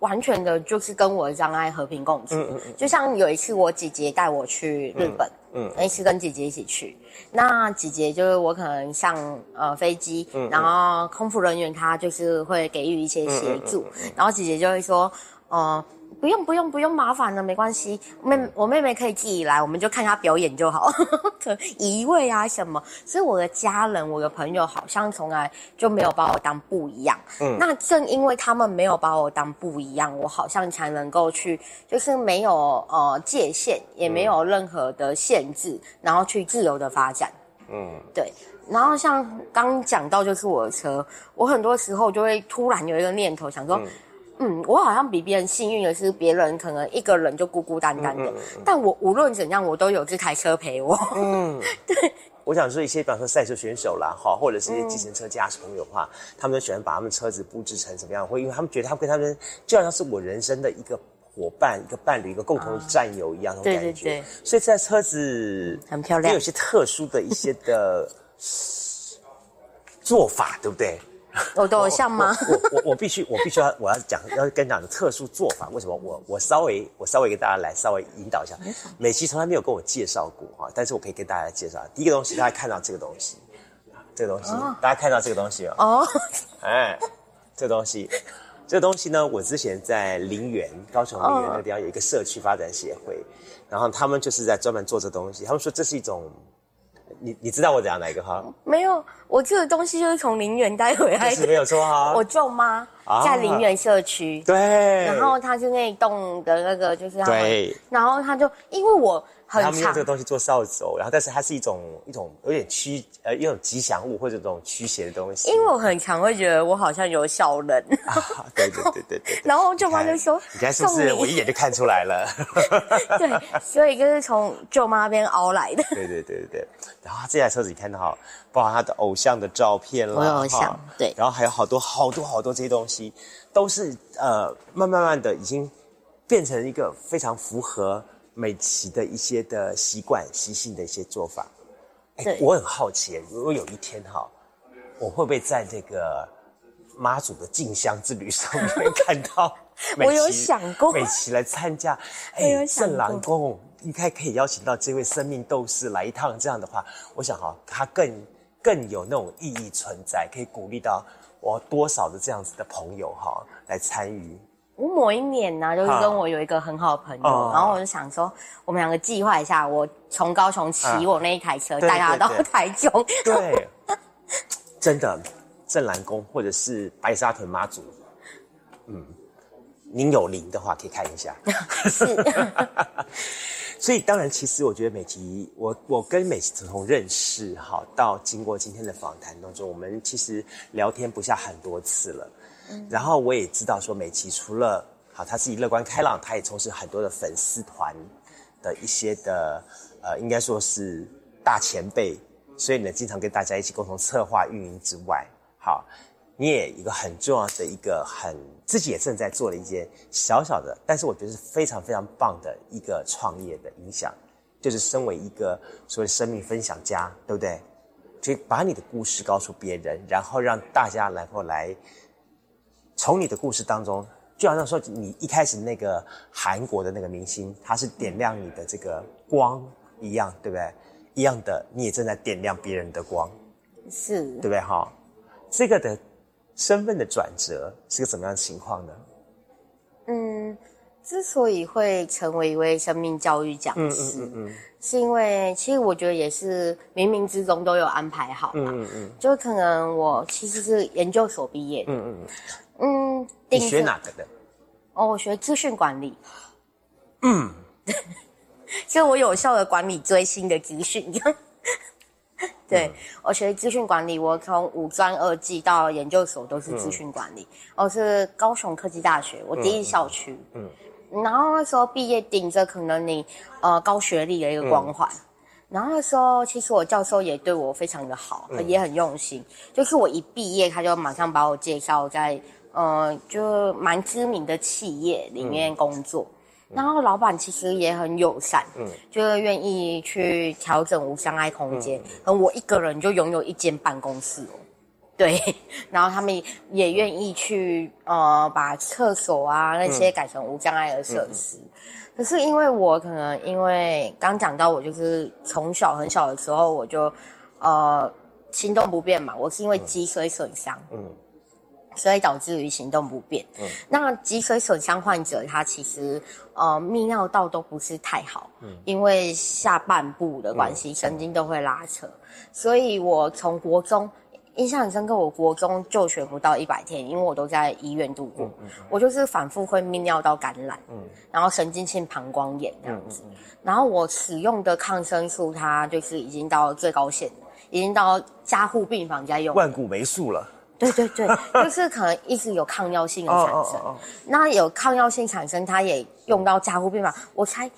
完全的就是跟我的障碍和平共处。嗯嗯嗯。就像有一次我姐姐带我去日本，嗯，那一次跟姐姐一起去，那姐姐就是我可能上呃飞机，嗯，然后空服人员他就是会给予一些协助，然后姐姐就会说，呃，不用不用不用麻烦了，没关系，妹我妹妹可以自己来，我们就看她表演就好。*laughs* 移位啊什么，所以我的家人、我的朋友好像从来就没有把我当不一样。嗯，那正因为他们没有把我当不一样，我好像才能够去，就是没有呃界限，也没有任何的限制，然后去自由的发展。嗯，对。然后像刚讲到就是我的车，我很多时候就会突然有一个念头，想说。嗯，我好像比别人幸运的是，别人可能一个人就孤孤单单的，但我无论怎样，我都有这台车陪我。嗯，*laughs* 对。我想说一些，比方说赛车选手啦，哈，或者是一些计程车驾驶朋友的话，他们都喜欢把他们车子布置成什么样？会因为他们觉得他们跟他们就好像是我人生的一个伙伴、一个伴侣、一个共同的战友一样的感觉。对对对。所以这台车子很漂亮，有些特殊的一些的 *laughs* 做法，对不对？我的偶像吗？我我我必须我必须要我要讲要跟讲的特殊做法，为什么？我我稍微我稍微给大家来稍微引导一下。美琪从来没有跟我介绍过哈，但是我可以跟大家介绍。第一个东西，大家看到这个东西，这个东西，大家看到这个东西哦。哎，这个东西，这个东西呢，我之前在林园高雄林园那个地方有一个社区发展协会，然后他们就是在专门做这东西，他们说这是一种。你你知道我讲哪一个哈？没有，我这个东西就是从林园带回来的，没有错啊。我舅妈在林园社区，对，然后他是那栋的那个，就是对，然后他就因为我。他们用这个东西做扫帚，然后但是它是一种一种有点驱呃一种吉祥物或者这种驱邪的东西。因为我很常会觉得我好像有小人。对对对对对。然后舅妈就说：“你看是不是我一眼就看出来了？” *laughs* 对，所以就是从舅妈那边熬来的。对对对对对。然后这台车子你看到哈，包括他的偶像的照片啦，我偶像对。然后还有好多好多好多这些东西，都是呃慢慢慢的已经变成一个非常符合。美琪的一些的习惯、习性的一些做法，哎，我很好奇，如果有一天哈，我会不会在这个妈祖的进香之旅上面看到？*laughs* 我有想过，美琪来参加，哎，圣郎公应该可以邀请到这位生命斗士来一趟。这样的话，我想哈，他更更有那种意义存在，可以鼓励到我多少的这样子的朋友哈来参与。我某一年呢，就是跟我有一个很好的朋友，然后我就想说，我们两个计划一下，我从高雄骑我那一台车带他到台中。对，真的，镇南宫或者是白沙屯妈祖，嗯，您有灵的话可以看一下。*laughs* 是。*laughs* 所以当然，其实我觉得美琪，我我跟美琪从认识好到经过今天的访谈当中，我们其实聊天不下很多次了。然后我也知道说，美琪除了好，他自己乐观开朗，他也从事很多的粉丝团的一些的呃，应该说是大前辈，所以呢，经常跟大家一起共同策划运营之外，好，你也一个很重要的一个很自己也正在做的一件小小的，但是我觉得是非常非常棒的一个创业的影响，就是身为一个所谓生命分享家，对不对？就把你的故事告诉别人，然后让大家能够来。从你的故事当中，就好像说你一开始那个韩国的那个明星，他是点亮你的这个光一样，对不对？一样的，你也正在点亮别人的光，是，对不对？哈，这个的身份的转折是个怎么样的情况呢？嗯，之所以会成为一位生命教育讲师，嗯嗯嗯，是因为其实我觉得也是冥冥之中都有安排好嘛，嗯嗯，就可能我其实是研究所毕业，嗯嗯。嗯，你学哪个的？哦，我学资讯管理。嗯，*laughs* 就我有效的管理最新的资讯。*laughs* 对，我学资讯管理，我从五专二技到研究所都是资讯管理。我是高雄科技大学，我第一校区。嗯，然后那时候毕业顶着可能你呃高学历的一个光环。然后那时候，其实我教授也对我非常的好，也很用心。就是我一毕业，他就马上把我介绍在。呃，就蛮知名的企业里面工作，然后老板其实也很友善，嗯，就愿意去调整无障碍空间，嗯，我一个人就拥有一间办公室哦，对，*laughs* 然后他们也愿意去呃把厕所啊那些改成无障碍的设施，可是因为我可能因为刚讲到我就是从小很小的时候我就呃行动不便嘛，我是因为脊髓损伤，嗯。所以导致于行动不便。嗯，那脊髓损伤患者他其实呃泌尿道都不是太好，嗯，因为下半部的关系，神经都会拉扯，所以我从国中印象很深刻，我国中就学不到一百天，因为我都在医院度过，我就是反复会泌尿道感染，嗯，然后神经性膀胱炎这样子，然后我使用的抗生素它就是已经到最高限，已经到加护病房在用，万古霉素了。对对对，*laughs* 就是可能一直有抗药性的产生。那有抗药性产生，它也用到加护病房。我才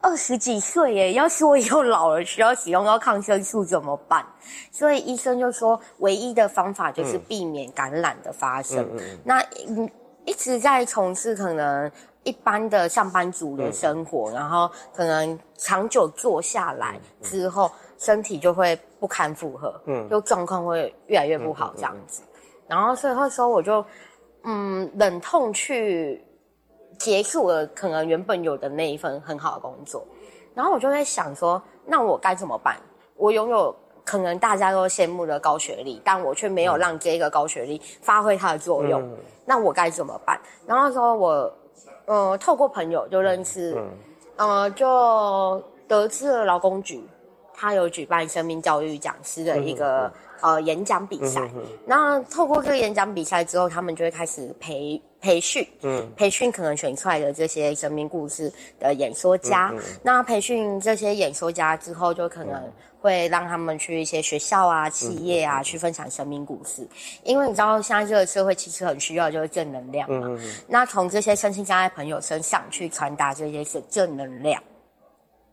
二十几岁耶，要是我以后老了需要使用到抗生素怎么办？所以医生就说，唯一的方法就是避免感染的发生。那嗯，一直在从事可能一般的上班族的生活，然后可能长久坐下来之后，身体就会不堪负荷，嗯，就状况会越来越不好这样子。然后，所以那时候我就，嗯，忍痛去结束了可能原本有的那一份很好的工作。然后我就在想说，那我该怎么办？我拥有可能大家都羡慕的高学历，但我却没有让这个高学历发挥它的作用。那我该怎么办？然后说我，呃，透过朋友就认识，呃，就得知了劳工局，他有举办生命教育讲师的一个。呃，演讲比赛，那透过这个演讲比赛之后，他们就会开始培培训，嗯，培训可能选出来的这些生命故事的演说家。那培训这些演说家之后，就可能会让他们去一些学校啊、企业啊去分享生命故事。因为你知道，现在这个社会其实很需要就是正能量嘛。那从这些身心障碍朋友身上去传达这些是正能量。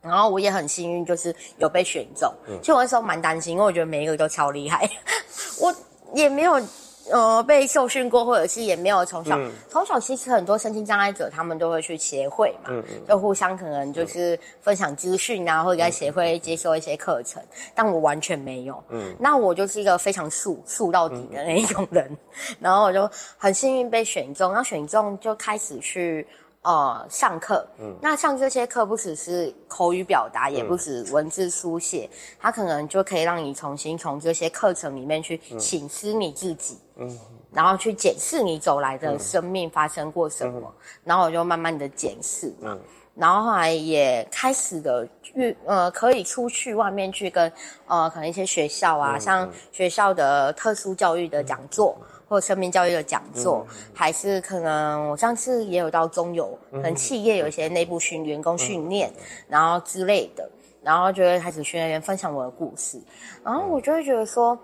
然后我也很幸运，就是有被选中。其实我那时候蛮担心，因为我觉得每一个都超厉害。*laughs* 我也没有呃被受训过，或者是也没有从小从小其实很多身心障碍者他们都会去协会嘛，就互相可能就是分享资讯啊，或者在协会接受一些课程。但我完全没有。嗯，那我就是一个非常素素到底的那一种人。*laughs* 然后我就很幸运被选中，然后选中就开始去。呃，上课，嗯，那上这些课不只是口语表达，也不止文字书写，它可能就可以让你重新从这些课程里面去醒思你自己，嗯，然后去检视你走来的生命发生过什么，然后我就慢慢的检视，嗯，然后后来也开始的去，呃，可以出去外面去跟，呃，可能一些学校啊，像学校的特殊教育的讲座。或生命教育的讲座，还是可能我上次也有到中游，可能企业有一些内部训员工训练，然后之类的，然后就会开始训练员分享我的故事，然后我就会觉得说，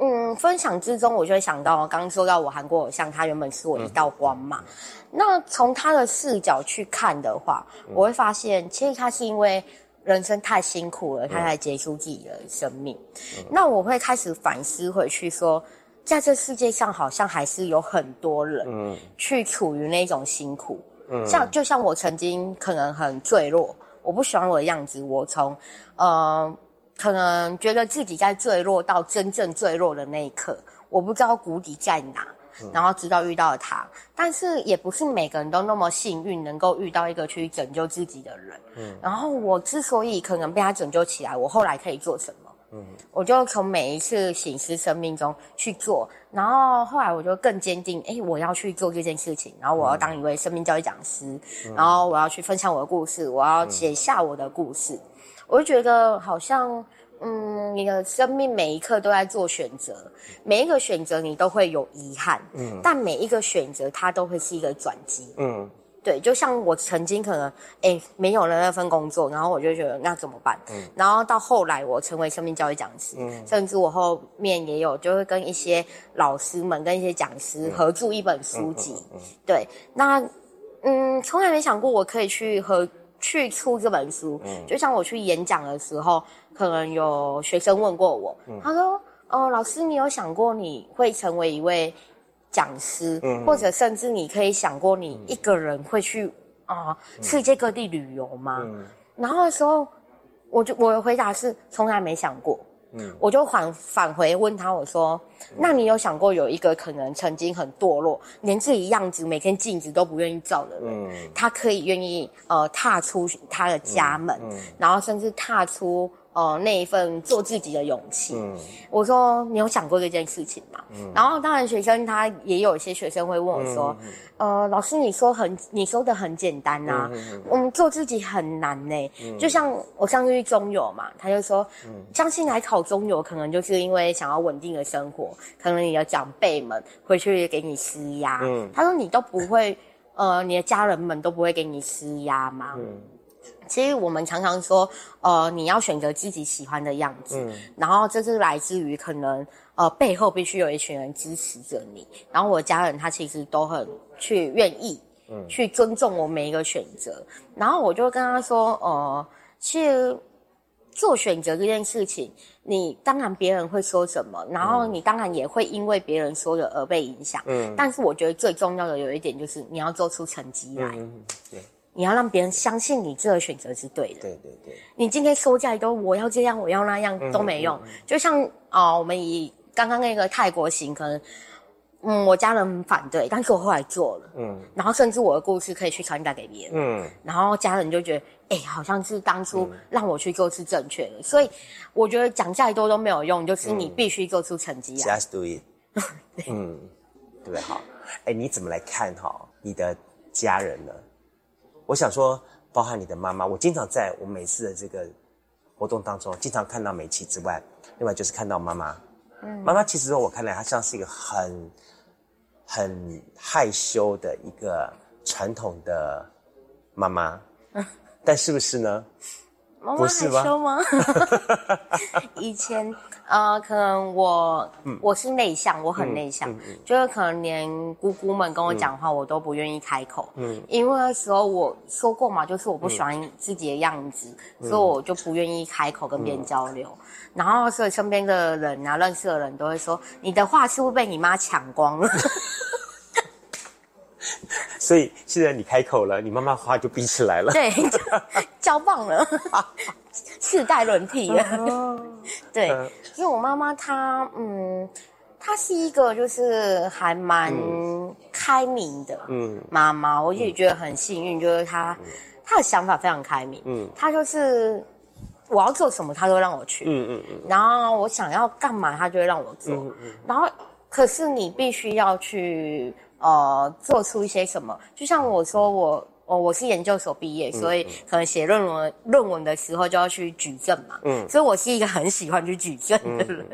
嗯，分享之中我就会想到，刚刚说到我韩国偶像，他原本是我一道光嘛，那从他的视角去看的话，我会发现其实他是因为人生太辛苦了，他才结束自己的生命，那我会开始反思回去说。在这世界上，好像还是有很多人，嗯，去处于那种辛苦，嗯，像就像我曾经可能很坠落，我不喜欢我的样子，我从，呃，可能觉得自己在坠落到真正坠落的那一刻，我不知道谷底在哪，然后直到遇到了他，但是也不是每个人都那么幸运，能够遇到一个去拯救自己的人，嗯，然后我之所以可能被他拯救起来，我后来可以做什么？嗯，我就从每一次醒思生命中去做，然后后来我就更坚定，哎，我要去做这件事情，然后我要当一位生命教育讲师，然后我要去分享我的故事，我要写下我的故事。我就觉得好像，嗯，你的生命每一刻都在做选择，每一个选择你都会有遗憾，嗯，但每一个选择它都会是一个转机，嗯。对，就像我曾经可能哎没有了那份工作，然后我就觉得那怎么办？嗯，然后到后来我成为生命教育讲师，嗯，甚至我后面也有就会跟一些老师们、跟一些讲师合著一本书籍，嗯，对，那嗯，从来没想过我可以去和去出这本书，嗯，就像我去演讲的时候，可能有学生问过我，他说哦，老师，你有想过你会成为一位？讲师，或者甚至你可以想过，你一个人会去啊世界各地旅游吗？然后的时候，我就我的回答是从来没想过。嗯，我就返返回问他，我说：那你有想过有一个可能曾经很堕落，连自己样子每天镜子都不愿意照的人，他可以愿意呃踏出他的家门，然后甚至踏出呃那一份做自己的勇气。我说你有想过这件事情吗？然后当然学生他也有一些学生会问我说，呃，老师你说很你说的很简单呐，我们做自己很难呢。就像我上次去中游嘛，他就说，相信来考中游可能就是因为想要稳定的生活，可能你的长辈们回去给你施压。他说你都不会，呃，你的家人们都不会给你施压吗？其实我们常常说，呃，你要选择自己喜欢的样子，然后这是来自于可能，呃，背后必须有一群人支持着你，然后我家人他其实都很去愿意，嗯，去尊重我每一个选择，然后我就跟他说，呃，其实做选择这件事情，你当然别人会说什么，然后你当然也会因为别人说的而被影响，嗯，但是我觉得最重要的有一点就是你要做出成绩来，嗯对。你要让别人相信你这个选择是对的。对对对。你今天说再多，我要这样，我要那样都没用。就像啊，我们以刚刚那个泰国行，可能嗯，我家人反对，但是我后来做了。嗯。然后甚至我的故事可以去传达给别人。嗯。然后家人就觉得，哎，好像是当初让我去做是正确的。所以我觉得讲再多都没有用，就是你必须做出成绩啊。Just do it。*laughs* 嗯，对，好。哎，你怎么来看哈你的家人呢？我想说，包含你的妈妈，我经常在我每次的这个活动当中，经常看到美琪之外，另外就是看到妈妈。嗯，妈妈其实我看来，她像是一个很很害羞的一个传统的妈妈，但是不是呢？妈妈害羞吗？*laughs* 以前呃，可能我我是内向，我很内向，就是可能连姑姑们跟我讲话，我都不愿意开口。嗯，因为那时候我说过嘛，就是我不喜欢自己的样子，所以我就不愿意开口跟别人交流。然后所以身边的人啊，认识的人都会说，你的话是不是被你妈抢光了？*laughs* 所以现在你开口了，你妈妈话就逼起来了。对，*laughs* 交棒了，*laughs* 世代轮替。了。*laughs* 对，因为我妈妈她，嗯，她是一个就是还蛮开明的，嗯，妈妈，我也觉得很幸运，就是她，她的想法非常开明，嗯，她就是我要做什么，她都让我去，嗯嗯嗯，然后我想要干嘛，她就会让我做，嗯嗯，然后可是你必须要去。呃，做出一些什么？就像我说，我哦，我是研究所毕业，所以可能写论文论文的时候就要去举证嘛。嗯，所以我是一个很喜欢去举证的人，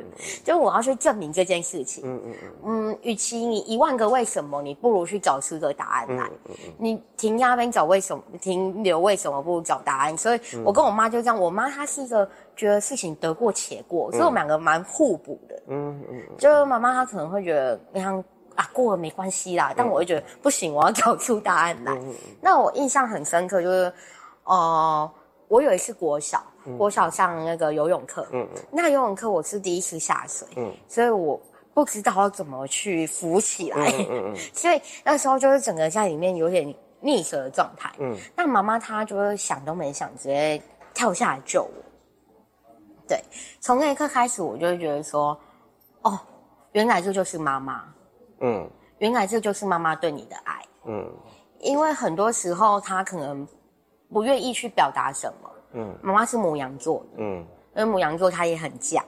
就我要去证明这件事情。嗯嗯嗯。嗯，与其你一万个为什么，你不如去找出个答案来。你停压边找为什么，停留为什么不如找答案？所以我跟我妈就这样，我妈她是一个觉得事情得过且过，所以我们两个蛮互补的。嗯嗯。就妈妈她可能会觉得那样。啊，过了没关系啦，但我会觉得不行，我要找出答案来。那我印象很深刻，就是，呃，我有一次国小，国小上那个游泳课，那游泳课我是第一次下水，嗯，所以我不知道要怎么去浮起来，嗯嗯，*laughs* 所以那时候就是整个在里面有点溺水的状态，嗯，那妈妈她就是想都没想，直接跳下来救我。对，从那一刻开始，我就会觉得说，哦，原来这就是妈妈。嗯，原来这就是妈妈对你的爱。嗯，因为很多时候她可能不愿意去表达什么。嗯，妈妈是母羊座。嗯，因为母羊座她也很犟，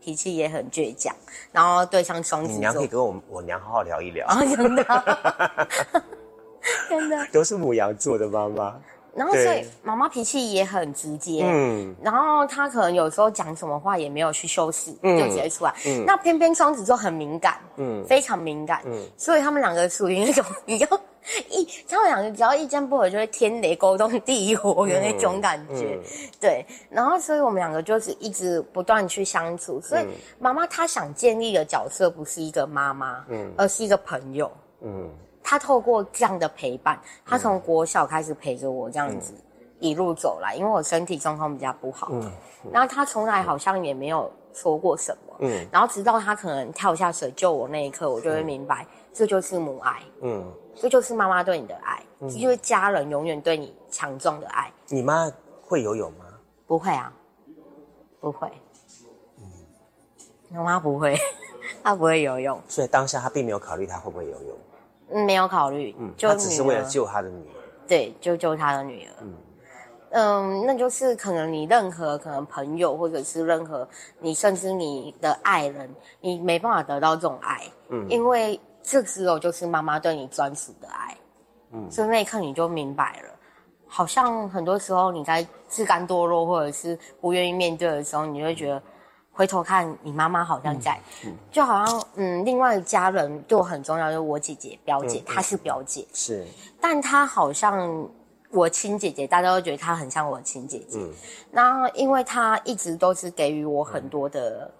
脾气也很倔强，然后对上双子座，娘可以跟我我娘好好聊一聊。真的，*laughs* *laughs* 真的都是母羊座的妈妈。然后，所以妈妈脾气也很直接，嗯，然后她可能有时候讲什么话也没有去修饰，就直接出来。嗯，那偏偏双子座很敏感，嗯，非常敏感，嗯，所以他们两个属于那种比较 *laughs* 一，他们两个只要意见不合就会天雷勾动地火的那种感觉，对。然后，所以我们两个就是一直不断去相处。所以妈妈她想建立的角色不是一个妈妈，嗯，而是一个朋友，嗯。他透过这样的陪伴，他从国小开始陪着我这样子一路走来，因为我身体状况比较不好，嗯，然后他从来好像也没有说过什么，嗯，然后直到他可能跳下水救我那一刻，我就会明白，这就是母爱，嗯，这就是妈妈对你的爱，这就是家人永远对你强壮的爱。你妈会游泳吗？不会啊，不会，嗯，我妈不会，*laughs* 她不会游泳，所以当下她并没有考虑她会不会游泳。嗯，没有考虑，嗯，就只是为了救他的女儿，对，就救他的女儿，嗯，嗯，那就是可能你任何可能朋友，或者是任何你，甚至你的爱人，你没办法得到这种爱，嗯，因为这只有就是妈妈对你专属的爱，嗯，所以那一刻你就明白了，好像很多时候你在自甘堕落或者是不愿意面对的时候，你就会觉得回头看你妈妈好像在，就好像嗯，另外家人对我很重要，就是我姐姐表姐，她是表姐，是，但她好像。我亲姐姐，大家都觉得她很像我亲姐姐。嗯，那因为她一直都是给予我很多的。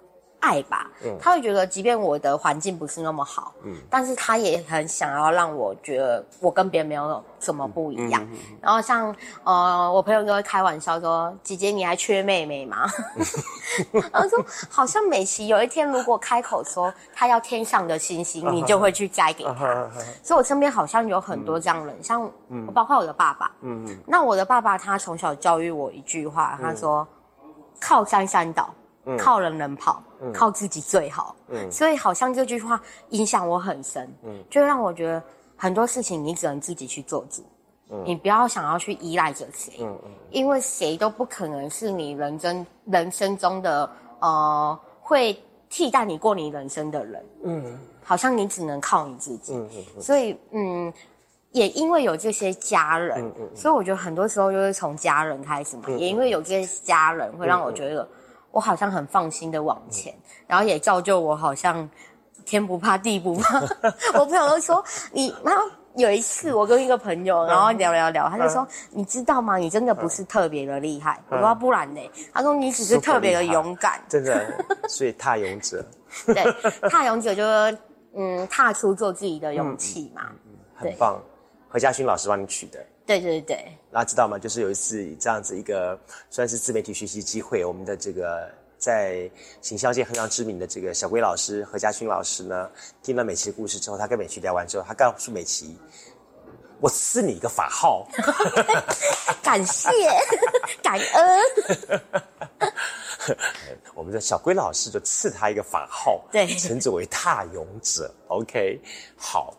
爱吧，他会觉得，即便我的环境不是那么好，嗯，但是他也很想要让我觉得我跟别人没有什么不一样。然后像呃，我朋友都会开玩笑说：“姐姐，你还缺妹妹吗？” *laughs* 然后说，好像美琪有一天如果开口说她要天上的星星，*laughs* 你就会去摘给她。*laughs* 所以，我身边好像有很多这样人，像包括我的爸爸。嗯嗯。那我的爸爸他从小教育我一句话，他说：“靠山山倒。”靠人人跑，靠自己最好。嗯，所以好像这句话影响我很深。嗯，就让我觉得很多事情你只能自己去做主。嗯，你不要想要去依赖着谁。嗯嗯，因为谁都不可能是你人生人生中的呃会替代你过你人生的人。嗯，好像你只能靠你自己。嗯嗯，所以嗯，也因为有这些家人，所以我觉得很多时候就是从家人开始嘛。也因为有这些家人，会让我觉得。我好像很放心的往前，然后也造就我好像天不怕地不怕。*laughs* 我朋友都说你，然后有一次我跟一个朋友，然后聊聊聊，他就说你知道吗？你真的不是特别的厉害。我说不然呢？他说你只是特别的勇敢。真的，所以踏勇者。*laughs* 对，踏勇者就是嗯，踏出做自己的勇气嘛。很棒，何家勋老师帮你取的。对对对，大家知道吗？就是有一次这样子一个算是自媒体学习机会，我们的这个在行销界非常知名的这个小龟老师何家勋老师呢，听了美琪的故事之后，他跟美琪聊完之后，他告诉美琪：“我赐你一个法号。*laughs* ”感谢，感恩。*laughs* 我们的小龟老师就赐他一个法号，对，称之为踏勇者。OK，好。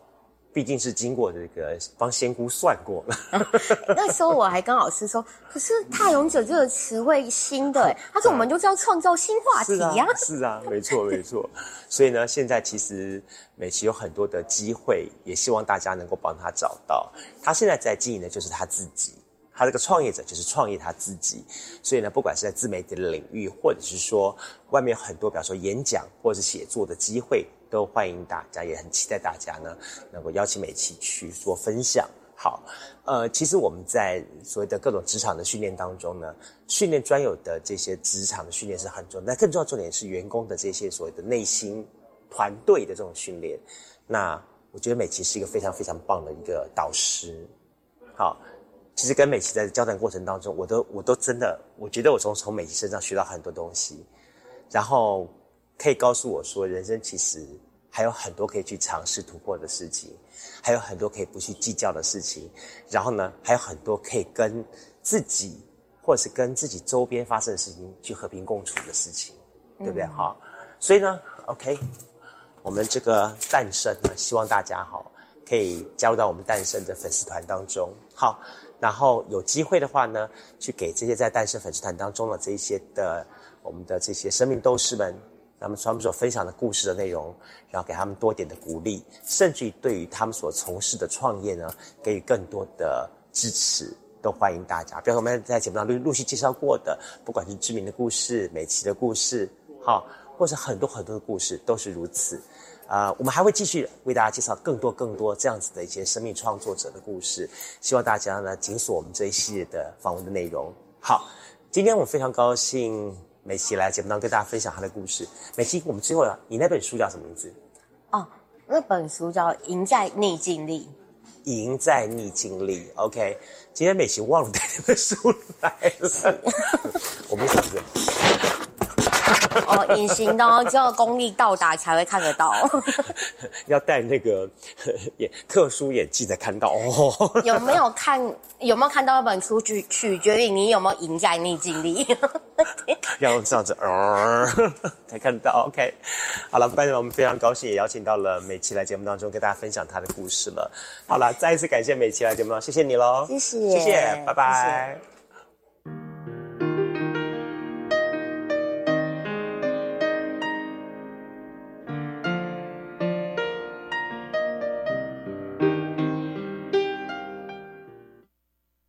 毕竟是经过这个帮仙姑算过了。*laughs* 那时候我还跟老师说：“可是‘太勇者’这个词汇新的，*laughs* 他说我们就是要创造新话题呀。” *laughs* 是啊，没错没错。所以呢，现在其实美琪有很多的机会，也希望大家能够帮他找到。他现在在经营的就是他自己，他这个创业者就是创业他自己。所以呢，不管是在自媒体的领域，或者是说外面很多，比方说演讲或者是写作的机会。都欢迎大家，也很期待大家呢，能够邀请美琪去做分享。好，呃，其实我们在所谓的各种职场的训练当中呢，训练专有的这些职场的训练是很重要，但更重要重点是员工的这些所谓的内心团队的这种训练。那我觉得美琪是一个非常非常棒的一个导师。好，其实跟美琪在交谈过程当中，我都我都真的，我觉得我从从美琪身上学到很多东西，然后。可以告诉我说，人生其实还有很多可以去尝试突破的事情，还有很多可以不去计较的事情，然后呢，还有很多可以跟自己或者是跟自己周边发生的事情去和平共处的事情，对不对？好，所以呢，OK，我们这个诞生呢，希望大家哈可以加入到我们诞生的粉丝团当中，好，然后有机会的话呢，去给这些在诞生粉丝团当中的这一些的我们的这些生命斗士们。他们他们所分享的故事的内容，然后给他们多点的鼓励，甚至于对于他们所从事的创业呢，给予更多的支持，都欢迎大家。比如我们在节目上陆陆续介绍过的，不管是知名的故事、美琪的故事，好，或者很多很多的故事，都是如此。啊，我们还会继续为大家介绍更多更多这样子的一些生命创作者的故事，希望大家呢紧锁我们这一系列的访问的内容。好，今天我非常高兴。美琪来节目当中跟大家分享她的故事。美琪，我们最后啊，你那本书叫什么名字？哦，那本书叫《赢在逆境里》。赢在逆境里，OK。今天美琪忘了带那本书来了，*laughs* 我们是不是？哦，隐形的哦，只有功力到达才会看得到。*laughs* 要戴那个 *laughs* 眼特殊眼镜才看到哦。*laughs* 有没有看？有没有看到一本书？取取决于你有没有赢在逆境里。要这样子，呃，才看到。OK，好了，班长，我们非常高兴，也邀请到了美琪来节目当中跟大家分享她的故事了。好了，再一次感谢美琪来节目，谢谢你喽，谢谢，谢谢，拜拜。